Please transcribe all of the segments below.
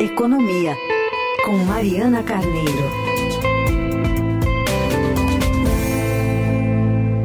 Economia, com Mariana Carneiro.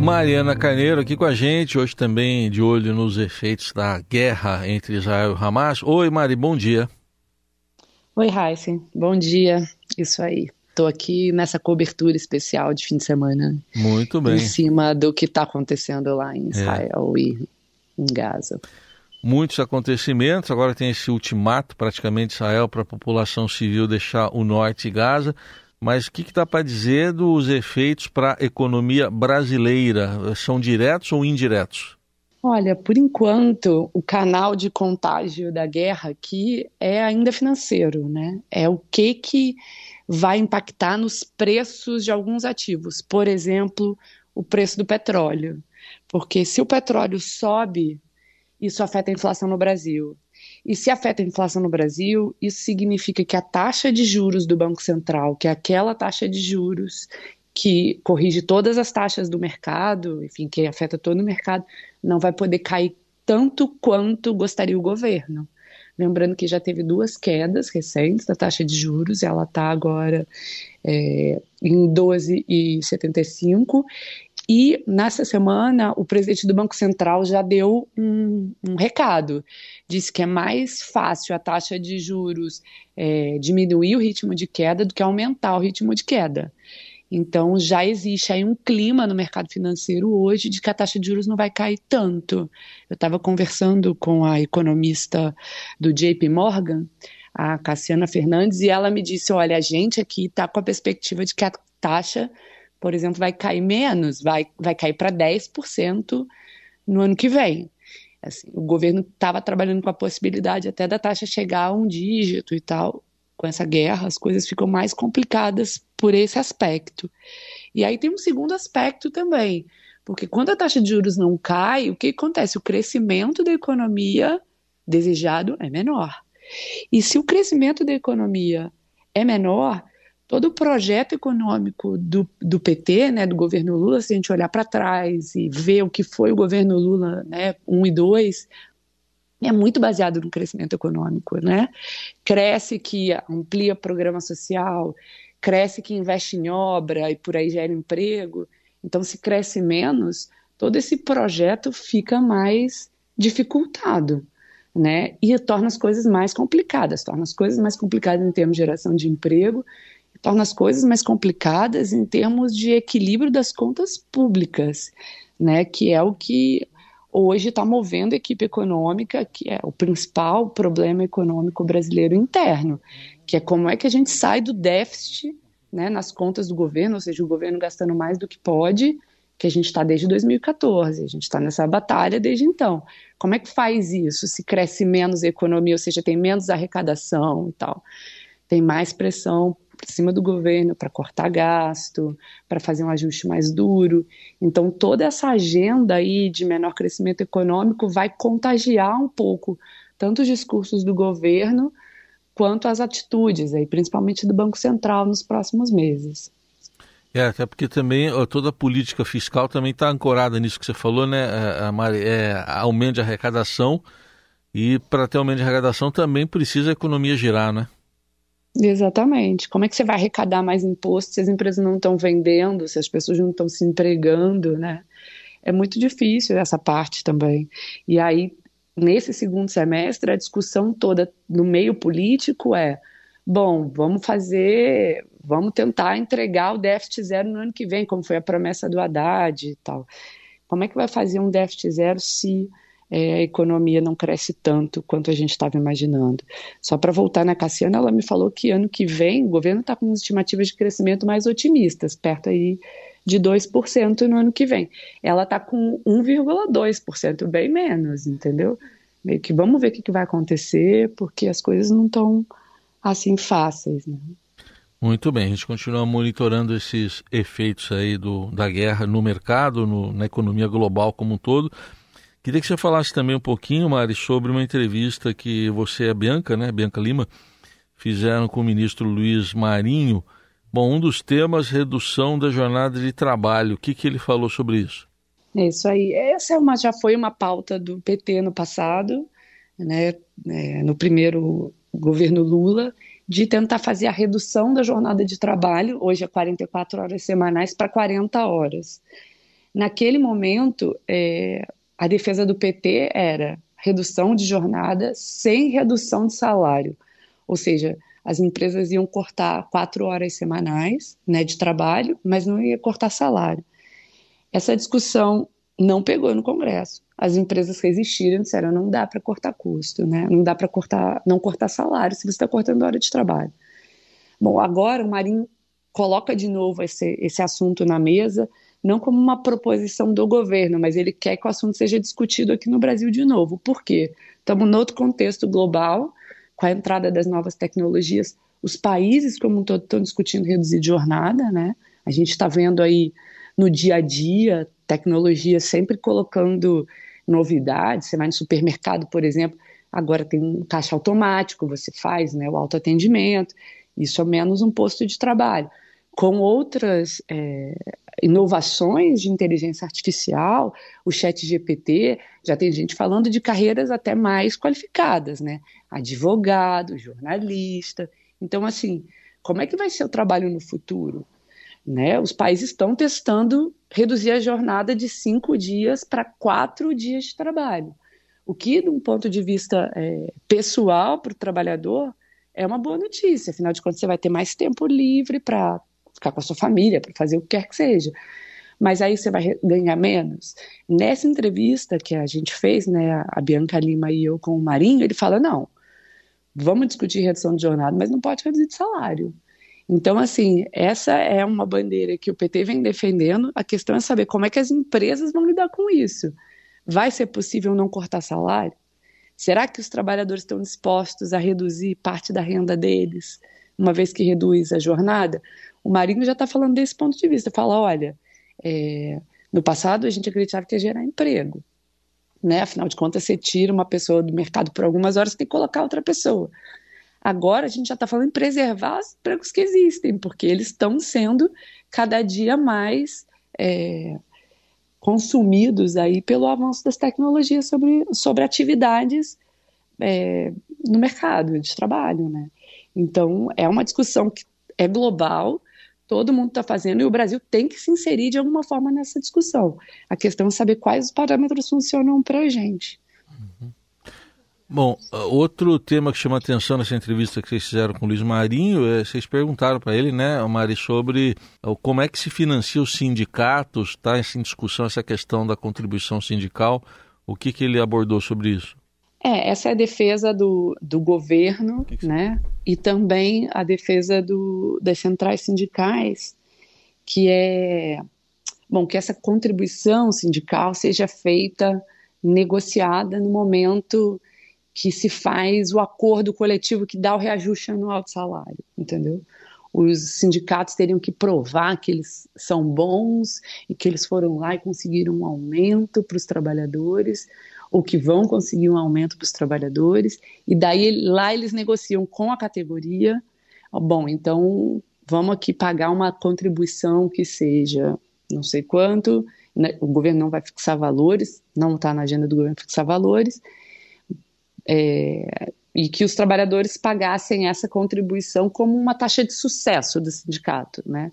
Mariana Carneiro aqui com a gente, hoje também de olho nos efeitos da guerra entre Israel e Hamas. Oi, Mari, bom dia. Oi, Heisen, bom dia. Isso aí. Estou aqui nessa cobertura especial de fim de semana. Muito bem. Em cima do que está acontecendo lá em é. Israel é. e em Gaza muitos acontecimentos. Agora tem esse ultimato, praticamente, Israel para a população civil deixar o norte de Gaza. Mas o que dá para dizer dos efeitos para a economia brasileira? São diretos ou indiretos? Olha, por enquanto, o canal de contágio da guerra aqui é ainda financeiro, né? É o que que vai impactar nos preços de alguns ativos. Por exemplo, o preço do petróleo. Porque se o petróleo sobe isso afeta a inflação no Brasil. E se afeta a inflação no Brasil, isso significa que a taxa de juros do Banco Central, que é aquela taxa de juros que corrige todas as taxas do mercado, enfim, que afeta todo o mercado, não vai poder cair tanto quanto gostaria o governo. Lembrando que já teve duas quedas recentes da taxa de juros, ela está agora é, em 12,75 e nessa semana, o presidente do Banco Central já deu um, um recado. Disse que é mais fácil a taxa de juros é, diminuir o ritmo de queda do que aumentar o ritmo de queda. Então, já existe aí um clima no mercado financeiro hoje de que a taxa de juros não vai cair tanto. Eu estava conversando com a economista do JP Morgan, a Cassiana Fernandes, e ela me disse: olha, a gente aqui está com a perspectiva de que a taxa por exemplo, vai cair menos, vai, vai cair para 10% no ano que vem. Assim, o governo estava trabalhando com a possibilidade até da taxa chegar a um dígito e tal. Com essa guerra, as coisas ficam mais complicadas por esse aspecto. E aí tem um segundo aspecto também, porque quando a taxa de juros não cai, o que acontece? O crescimento da economia desejado é menor. E se o crescimento da economia é menor, todo o projeto econômico do, do PT, né, do governo Lula, se a gente olhar para trás e ver o que foi o governo Lula, né, 1 e 2, é muito baseado no crescimento econômico, né? Cresce que amplia programa social, cresce que investe em obra e por aí gera emprego. Então, se cresce menos, todo esse projeto fica mais dificultado, né? E torna as coisas mais complicadas, torna as coisas mais complicadas em termos de geração de emprego torna as coisas mais complicadas em termos de equilíbrio das contas públicas, né, que é o que hoje está movendo a equipe econômica, que é o principal problema econômico brasileiro interno, que é como é que a gente sai do déficit né, nas contas do governo, ou seja, o governo gastando mais do que pode, que a gente está desde 2014, a gente está nessa batalha desde então. Como é que faz isso? Se cresce menos a economia, ou seja, tem menos arrecadação e tal, tem mais pressão por cima do governo para cortar gasto, para fazer um ajuste mais duro. Então, toda essa agenda aí de menor crescimento econômico vai contagiar um pouco tanto os discursos do governo quanto as atitudes, aí, principalmente do Banco Central nos próximos meses. É, até porque também toda a política fiscal também está ancorada nisso que você falou, né, é, Mari? É, aumento de arrecadação e para ter aumento de arrecadação também precisa a economia girar, né? Exatamente. Como é que você vai arrecadar mais imposto se as empresas não estão vendendo, se as pessoas não estão se empregando, né? É muito difícil essa parte também. E aí, nesse segundo semestre, a discussão toda no meio político é: bom, vamos fazer, vamos tentar entregar o déficit zero no ano que vem, como foi a promessa do Haddad e tal. Como é que vai fazer um déficit zero se é, a economia não cresce tanto quanto a gente estava imaginando. Só para voltar na Cassiana, ela me falou que ano que vem o governo está com estimativas de crescimento mais otimistas, perto aí de 2% no ano que vem. Ela está com 1,2%, bem menos, entendeu? Meio que vamos ver o que, que vai acontecer, porque as coisas não estão assim fáceis. Né? Muito bem, a gente continua monitorando esses efeitos aí do, da guerra no mercado, no, na economia global como um todo. Queria que você falasse também um pouquinho, Mari, sobre uma entrevista que você e a Bianca, né, Bianca Lima, fizeram com o ministro Luiz Marinho. Bom, um dos temas, redução da jornada de trabalho. O que, que ele falou sobre isso? É isso aí. Essa é uma, já foi uma pauta do PT no passado. né, é, no primeiro governo Lula, de tentar fazer a redução da jornada de trabalho, hoje é 44 horas semanais, para 40 horas. Naquele momento, é, a defesa do PT era redução de jornada sem redução de salário. Ou seja, as empresas iam cortar quatro horas semanais né, de trabalho, mas não ia cortar salário. Essa discussão não pegou no Congresso. As empresas resistiram, disseram não dá para cortar custo, né? não dá para cortar, não cortar salário se você está cortando hora de trabalho. Bom, agora o Marinho coloca de novo esse, esse assunto na mesa, não como uma proposição do governo, mas ele quer que o assunto seja discutido aqui no Brasil de novo. Por quê? Estamos em outro contexto global, com a entrada das novas tecnologias, os países como um todo estão discutindo reduzir jornada, né? A gente está vendo aí no dia a dia tecnologia sempre colocando novidades. Você vai no supermercado, por exemplo, agora tem um caixa automático, você faz né, o autoatendimento, isso é menos um posto de trabalho. Com outras é, inovações de inteligência artificial, o chat GPT, já tem gente falando de carreiras até mais qualificadas, né? Advogado, jornalista. Então, assim, como é que vai ser o trabalho no futuro? Né? Os países estão testando reduzir a jornada de cinco dias para quatro dias de trabalho. O que, de um ponto de vista é, pessoal para o trabalhador, é uma boa notícia. Afinal de contas, você vai ter mais tempo livre para ficar com a sua família, para fazer o que quer que seja. Mas aí você vai ganhar menos. Nessa entrevista que a gente fez, né, a Bianca Lima e eu com o Marinho, ele fala: não, vamos discutir redução de jornada, mas não pode reduzir de salário. Então, assim, essa é uma bandeira que o PT vem defendendo. A questão é saber como é que as empresas vão lidar com isso. Vai ser possível não cortar salário? Será que os trabalhadores estão dispostos a reduzir parte da renda deles, uma vez que reduz a jornada? O Marinho já está falando desse ponto de vista. Fala, olha, é, no passado a gente acreditava que ia gerar emprego. Né? Afinal de contas, você tira uma pessoa do mercado por algumas horas, tem que colocar outra pessoa. Agora a gente já está falando em preservar os empregos que existem, porque eles estão sendo cada dia mais é, consumidos aí pelo avanço das tecnologias sobre, sobre atividades é, no mercado de trabalho, né? Então é uma discussão que é global, todo mundo está fazendo e o Brasil tem que se inserir de alguma forma nessa discussão. A questão é saber quais os parâmetros funcionam para a gente. Bom, outro tema que chama atenção nessa entrevista que vocês fizeram com o Luiz Marinho, é, vocês perguntaram para ele, né, Mari, sobre como é que se financia os sindicatos, está em discussão essa questão da contribuição sindical, o que, que ele abordou sobre isso? É, essa é a defesa do, do governo, que que né, e também a defesa do, das centrais sindicais, que é, bom, que essa contribuição sindical seja feita, negociada no momento que se faz o acordo coletivo que dá o reajuste anual de salário, entendeu? Os sindicatos teriam que provar que eles são bons e que eles foram lá e conseguiram um aumento para os trabalhadores, ou que vão conseguir um aumento para os trabalhadores, e daí lá eles negociam com a categoria. Bom, então vamos aqui pagar uma contribuição que seja não sei quanto, né? o governo não vai fixar valores, não está na agenda do governo fixar valores, é, e que os trabalhadores pagassem essa contribuição como uma taxa de sucesso do sindicato, né?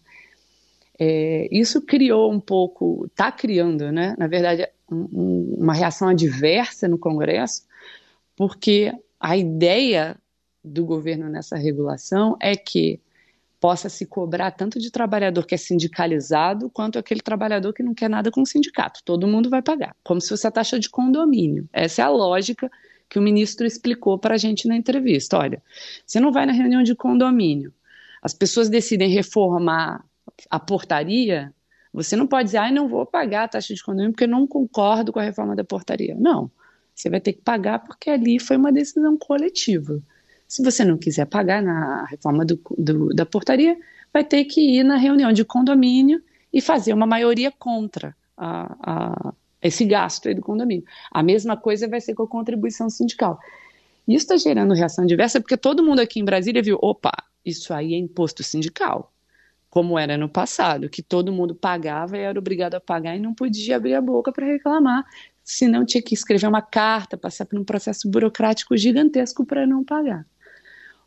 É, isso criou um pouco, está criando, né? Na verdade, uma reação adversa no Congresso, porque a ideia do governo nessa regulação é que possa se cobrar tanto de trabalhador que é sindicalizado quanto aquele trabalhador que não quer nada com o sindicato. Todo mundo vai pagar, como se fosse a taxa de condomínio. Essa é a lógica que o ministro explicou para a gente na entrevista. Olha, você não vai na reunião de condomínio, as pessoas decidem reformar a portaria, você não pode dizer, ah, não vou pagar a taxa de condomínio porque não concordo com a reforma da portaria. Não, você vai ter que pagar porque ali foi uma decisão coletiva. Se você não quiser pagar na reforma do, do, da portaria, vai ter que ir na reunião de condomínio e fazer uma maioria contra a, a esse gasto do condomínio. A mesma coisa vai ser com a contribuição sindical. Isso está gerando reação diversa porque todo mundo aqui em Brasília viu, opa, isso aí é imposto sindical, como era no passado, que todo mundo pagava e era obrigado a pagar e não podia abrir a boca para reclamar. senão tinha que escrever uma carta, passar por um processo burocrático gigantesco para não pagar.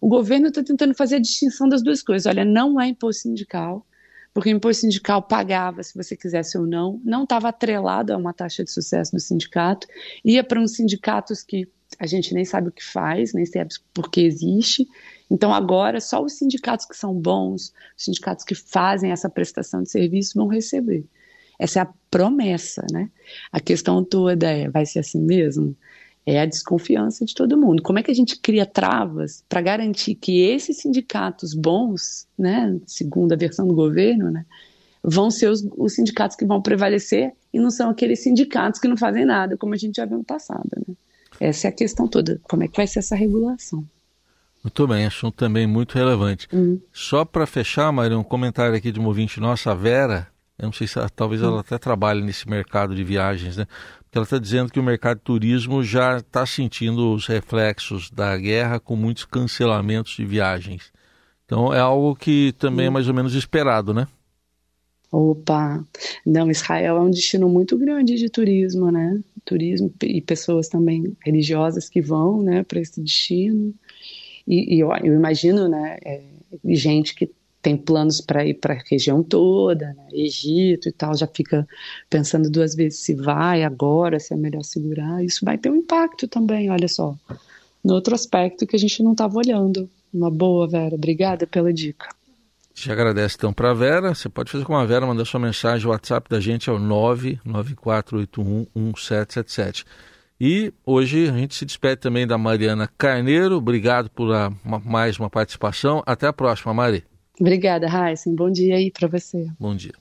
O governo está tentando fazer a distinção das duas coisas. Olha, não é imposto sindical, porque o imposto sindical pagava se você quisesse ou não, não estava atrelado a uma taxa de sucesso do sindicato, ia para uns sindicatos que a gente nem sabe o que faz, nem sabe por que existe. Então, agora, só os sindicatos que são bons, os sindicatos que fazem essa prestação de serviço vão receber. Essa é a promessa, né? A questão toda é: vai ser assim mesmo? é a desconfiança de todo mundo. Como é que a gente cria travas para garantir que esses sindicatos bons, né, segundo a versão do governo, né, vão ser os, os, sindicatos que vão prevalecer e não são aqueles sindicatos que não fazem nada, como a gente já viu no passado. Né? Essa é a questão toda. Como é que vai ser essa regulação? Muito bem, assunto também muito relevante. Uhum. Só para fechar, Maria, um comentário aqui de uma ouvinte nossa, a Vera, eu não sei se ela, talvez ela até trabalhe nesse mercado de viagens, né? Ela está dizendo que o mercado de turismo já está sentindo os reflexos da guerra com muitos cancelamentos de viagens. Então é algo que também é mais ou menos esperado, né? Opa, não, Israel é um destino muito grande de turismo, né? Turismo e pessoas também religiosas que vão, né, para esse destino. E, e eu, eu, imagino, né, é, gente que tem planos para ir para a região toda, né? Egito e tal, já fica pensando duas vezes se vai agora, se é melhor segurar. Isso vai ter um impacto também, olha só, no outro aspecto que a gente não estava olhando. Uma boa, Vera. Obrigada pela dica. Te agradece então para a Vera. Você pode fazer com a Vera, mandar sua mensagem. O WhatsApp da gente é o 994811777. E hoje a gente se despede também da Mariana Carneiro. Obrigado por a, uma, mais uma participação. Até a próxima, Mari. Obrigada, Heisen. Bom dia aí para você. Bom dia.